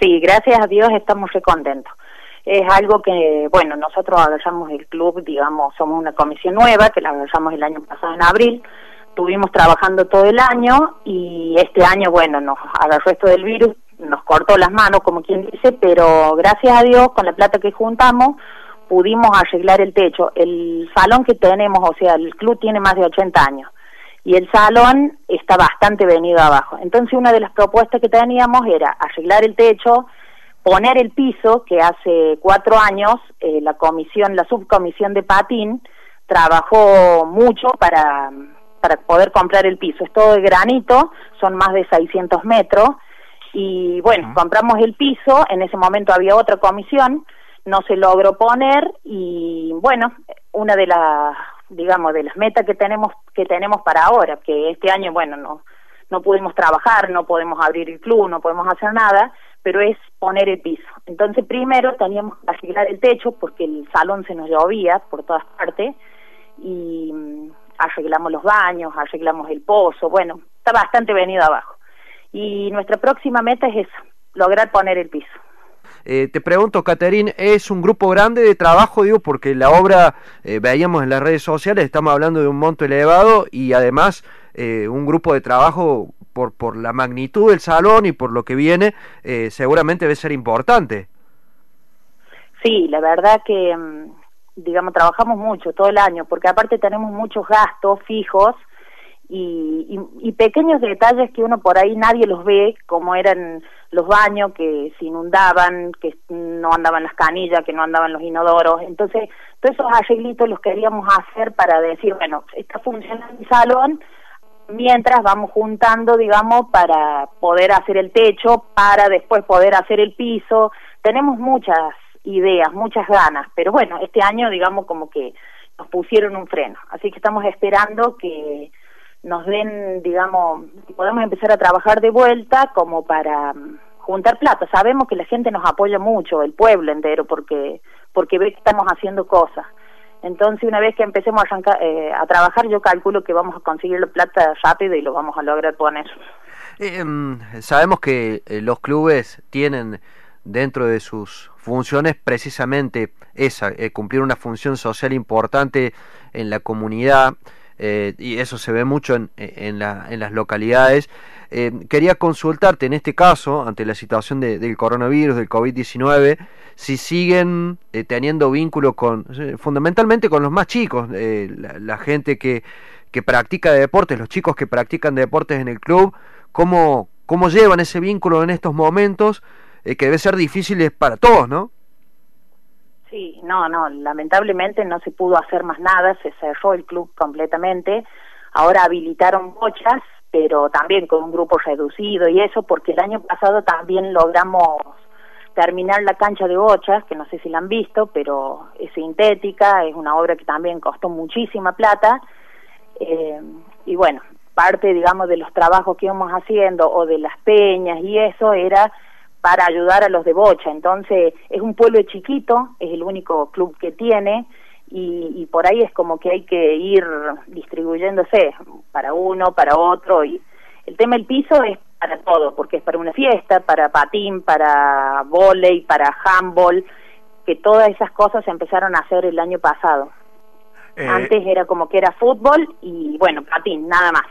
Sí, gracias a Dios estamos muy contentos. Es algo que, bueno, nosotros agarramos el club, digamos, somos una comisión nueva que la agarramos el año pasado en abril, estuvimos trabajando todo el año y este año, bueno, nos agarró esto del virus, nos cortó las manos, como quien dice, pero gracias a Dios, con la plata que juntamos, pudimos arreglar el techo. El salón que tenemos, o sea, el club tiene más de 80 años y el salón está bastante venido abajo. Entonces una de las propuestas que teníamos era arreglar el techo, poner el piso, que hace cuatro años eh, la comisión, la subcomisión de patín trabajó mucho para, para poder comprar el piso. Es todo de granito, son más de 600 metros y bueno, compramos el piso, en ese momento había otra comisión, no se logró poner y bueno, una de las digamos de las metas que tenemos que tenemos para ahora, que este año bueno, no no pudimos trabajar, no podemos abrir el club, no podemos hacer nada, pero es poner el piso. Entonces primero teníamos que arreglar el techo porque el salón se nos llovía por todas partes y mm, arreglamos los baños, arreglamos el pozo, bueno, está bastante venido abajo. Y nuestra próxima meta es esa, lograr poner el piso. Eh, te pregunto, Caterín, ¿es un grupo grande de trabajo? Digo, porque la obra, eh, veíamos en las redes sociales, estamos hablando de un monto elevado y además eh, un grupo de trabajo por, por la magnitud del salón y por lo que viene, seguramente debe ser importante. Sí, la verdad que, mm, digamos, trabajamos mucho todo el año, porque aparte tenemos muchos gastos fijos y, y, pequeños detalles que uno por ahí nadie los ve, como eran los baños que se inundaban, que no andaban las canillas, que no andaban los inodoros. Entonces, todos esos arreglitos los queríamos hacer para decir, bueno, está funcionando el salón, mientras vamos juntando, digamos, para poder hacer el techo, para después poder hacer el piso. Tenemos muchas ideas, muchas ganas, pero bueno, este año, digamos, como que nos pusieron un freno. Así que estamos esperando que nos den, digamos, podemos empezar a trabajar de vuelta como para mm, juntar plata. Sabemos que la gente nos apoya mucho, el pueblo entero, porque porque ve que estamos haciendo cosas. Entonces, una vez que empecemos a, eh, a trabajar, yo calculo que vamos a conseguir la plata rápido y lo vamos a lograr poner. Eh, em, sabemos que eh, los clubes tienen dentro de sus funciones precisamente esa, cumplir una función social importante en la comunidad. Eh, y eso se ve mucho en, en, las localidades. Eh, quería consultarte en este caso, ante la situación del coronavirus, del COVID-19, si siguen eh, teniendo vínculo con, fundamentalmente con los más chicos, la, gente que, que practica deportes, los chicos que practican deportes en el club, cómo, cómo llevan ese vínculo en estos momentos que debe ser difíciles para todos, ¿no? Sí, no, no, lamentablemente no se pudo hacer más nada, se cerró el club completamente. Ahora habilitaron bochas, pero también con un grupo reducido y eso, porque el año pasado también logramos terminar la cancha de bochas, que no sé si la han visto, pero es sintética, es una obra que también costó muchísima plata. Eh, y bueno, parte, digamos, de los trabajos que íbamos haciendo o de las peñas y eso era para ayudar a los de Bocha. Entonces, es un pueblo chiquito, es el único club que tiene, y, por ahí es como que hay que ir distribuyéndose para uno, para otro, y el tema del piso es para todo, porque es para una fiesta, para patín, para volei, para handball, que todas esas cosas se empezaron a hacer el año pasado. Eh, Antes era como que era fútbol y bueno, patín, nada más.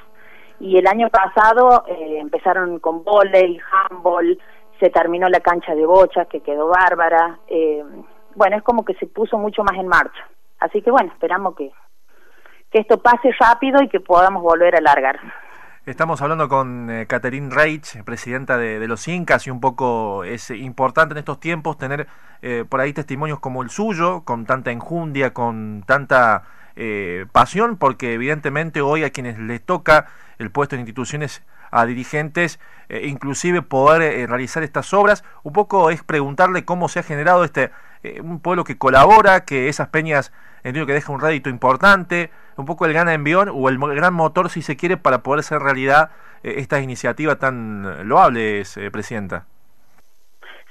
Y el año pasado eh, empezaron con volei, handball, se terminó la cancha de bocha que quedó bárbara. Eh, bueno, es como que se puso mucho más en marcha. Así que bueno, esperamos que, que esto pase rápido y que podamos volver a largar. Estamos hablando con eh, Catherine Reich, presidenta de, los Incas, y un poco es importante en estos tiempos tener eh, por ahí testimonios como el suyo, con tanta enjundia, con tanta eh, pasión, porque evidentemente hoy a quienes les toca el puesto en instituciones a dirigentes, eh, inclusive poder eh, realizar estas obras. Un poco es preguntarle cómo se ha generado este eh, un pueblo que colabora, que esas peñas entiendo que deja un rédito importante, un poco el gana envión o el gran motor si se quiere para poder hacer realidad estas iniciativas tan loables, Presidenta.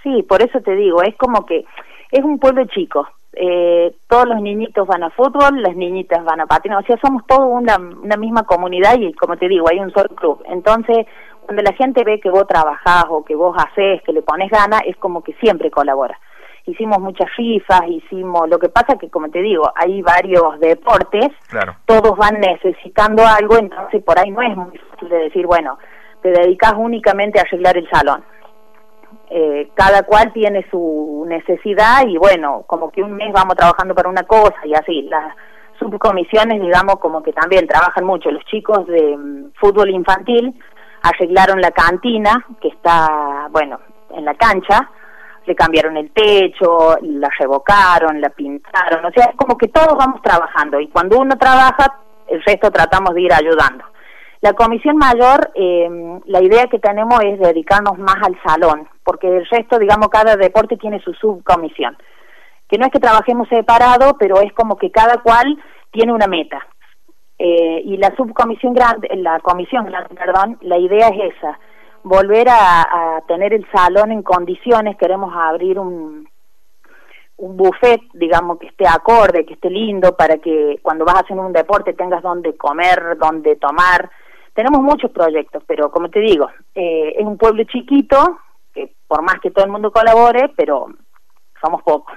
Sí, por eso te digo, es como que es un pueblo chico, eh, todos los niñitos van a fútbol, las niñitas van a patinar, o sea, somos todos una, una misma comunidad y como te digo, hay un solo club. Entonces, cuando la gente ve que vos trabajás o que vos haces, que le pones ganas, es como que siempre colabora. Hicimos muchas rifas, hicimos, lo que pasa que como te digo, hay varios deportes, todos van necesitando algo, entonces por ahí no es muy fácil de decir, bueno, te dedicas únicamente a arreglar el salón. Eh, cada cual tiene su necesidad y bueno, como que un mes vamos trabajando para una cosa y así. Las subcomisiones, digamos, como que también trabajan mucho. Los chicos de mm, fútbol infantil arreglaron la cantina, que está, bueno, en la cancha, le cambiaron el techo, la revocaron, la pintaron, o sea, es como que todos vamos trabajando y cuando uno trabaja, el resto tratamos de ir ayudando. La comisión mayor, eh, la idea que tenemos es dedicarnos más al salón, porque el resto, digamos, cada deporte tiene su subcomisión. Que no es que trabajemos separado, pero es como que cada cual tiene una meta. Eh, y la subcomisión grande, la comisión grande, perdón, la idea es esa, volver a, tener el salón en condiciones, queremos abrir un, un buffet, digamos, que esté acorde, que esté lindo, para que cuando vas a hacer un deporte tengas donde comer, donde tomar. Tenemos muchos proyectos, pero como te digo, eh, es un pueblo chiquito, que por más que todo el mundo colabore, pero somos pocos.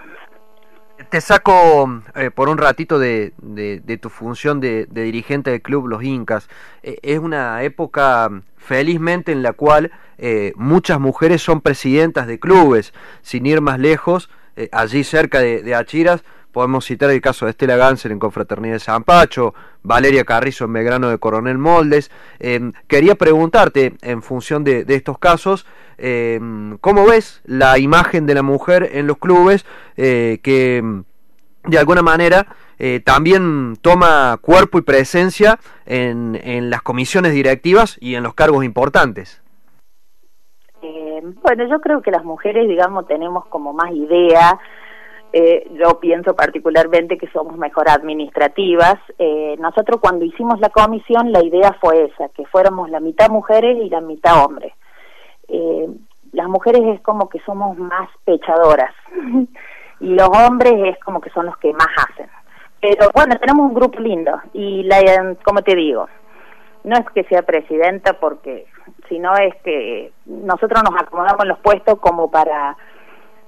Te saco eh, por un ratito de, de, tu función de, dirigente del club Los Incas. Eh, es una época felizmente en la cual eh, muchas mujeres son presidentas de clubes, sin ir más lejos, allí cerca de, Achiras. Podemos citar el caso de Estela Ganser en Confraternidad de San Pacho, Valeria Carrizo en Belgrano de Coronel Moldes. quería preguntarte, en función de, estos casos, eh, ¿cómo ves la imagen de la mujer en los clubes eh, que de alguna manera eh, también toma cuerpo y presencia en, las comisiones directivas y en los cargos importantes? Eh, bueno, yo creo que las mujeres, digamos, tenemos como más idea. Yo pienso particularmente que somos mejor administrativas. nosotros cuando hicimos la comisión la idea fue esa, que fuéramos la mitad mujeres y la mitad hombres eh, las mujeres es como que somos más pechadoras y los hombres es como que son los que más hacen. Pero bueno, tenemos un grupo lindo y la, como te digo, no es que sea presidenta porque, sino es que nosotros nos acomodamos los puestos como para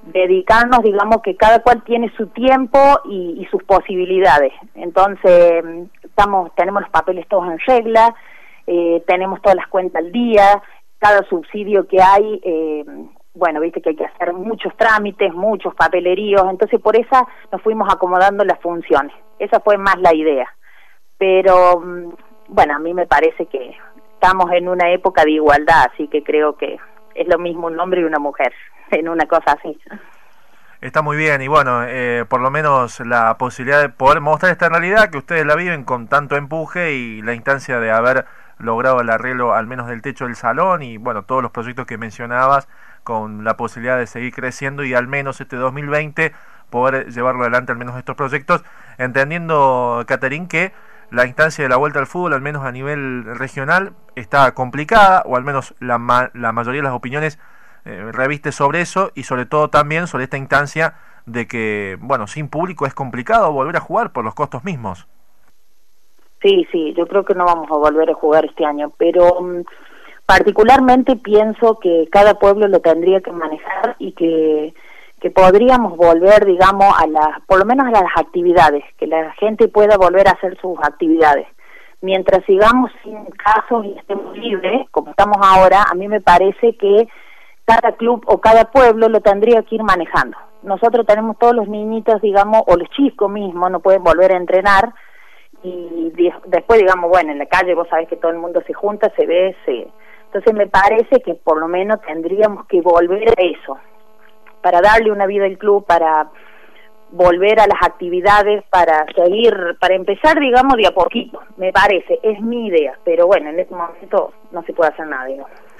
dedicarnos, digamos que cada cual tiene su tiempo y, y sus posibilidades. Entonces, estamos, tenemos los papeles todos en regla, eh, tenemos todas las cuentas al día, cada subsidio que hay, eh, bueno, viste que hay que hacer muchos trámites, muchos papeleríos, entonces por esa nos fuimos acomodando las funciones. Esa fue más la idea. Pero, mm, bueno, a mí me parece que estamos en una época de igualdad, así que creo que es lo mismo un hombre y una mujer, en una cosa así. Está muy bien y bueno, eh, por lo menos la posibilidad de poder mostrar esta realidad que ustedes la viven con tanto empuje y la instancia de haber logrado el arreglo al menos del techo del salón y bueno, todos los proyectos que mencionabas con la posibilidad de seguir creciendo y al menos este 2020 poder llevarlo adelante al menos estos proyectos, entendiendo, Caterín, que la instancia de la vuelta al fútbol, al menos a nivel regional, está complicada, o al menos la, la mayoría de las opiniones eh, reviste sobre eso, y sobre todo también sobre esta instancia de que, bueno, sin público es complicado volver a jugar por los costos mismos. Sí, sí, yo creo que no vamos a volver a jugar este año, pero mm, particularmente pienso que cada pueblo lo tendría que manejar y que, que podríamos volver, digamos, a las, por lo menos a las actividades, que la gente pueda volver a hacer sus actividades. Mientras sigamos sin casos y estemos libres, como estamos ahora, a mí me parece que cada club o cada pueblo lo tendría que ir manejando. Nosotros tenemos todos los niñitos, digamos, o los chicos mismos, no pueden volver a entrenar, y después digamos, bueno, en la calle vos sabés que todo el mundo se junta, se ve, se... Entonces me parece que por lo menos tendríamos que volver a eso, para darle una vida al club, para volver a las actividades, para seguir, para empezar, digamos, de a poquito, me parece, es mi idea, pero bueno, en este momento no se puede hacer nada, digamos.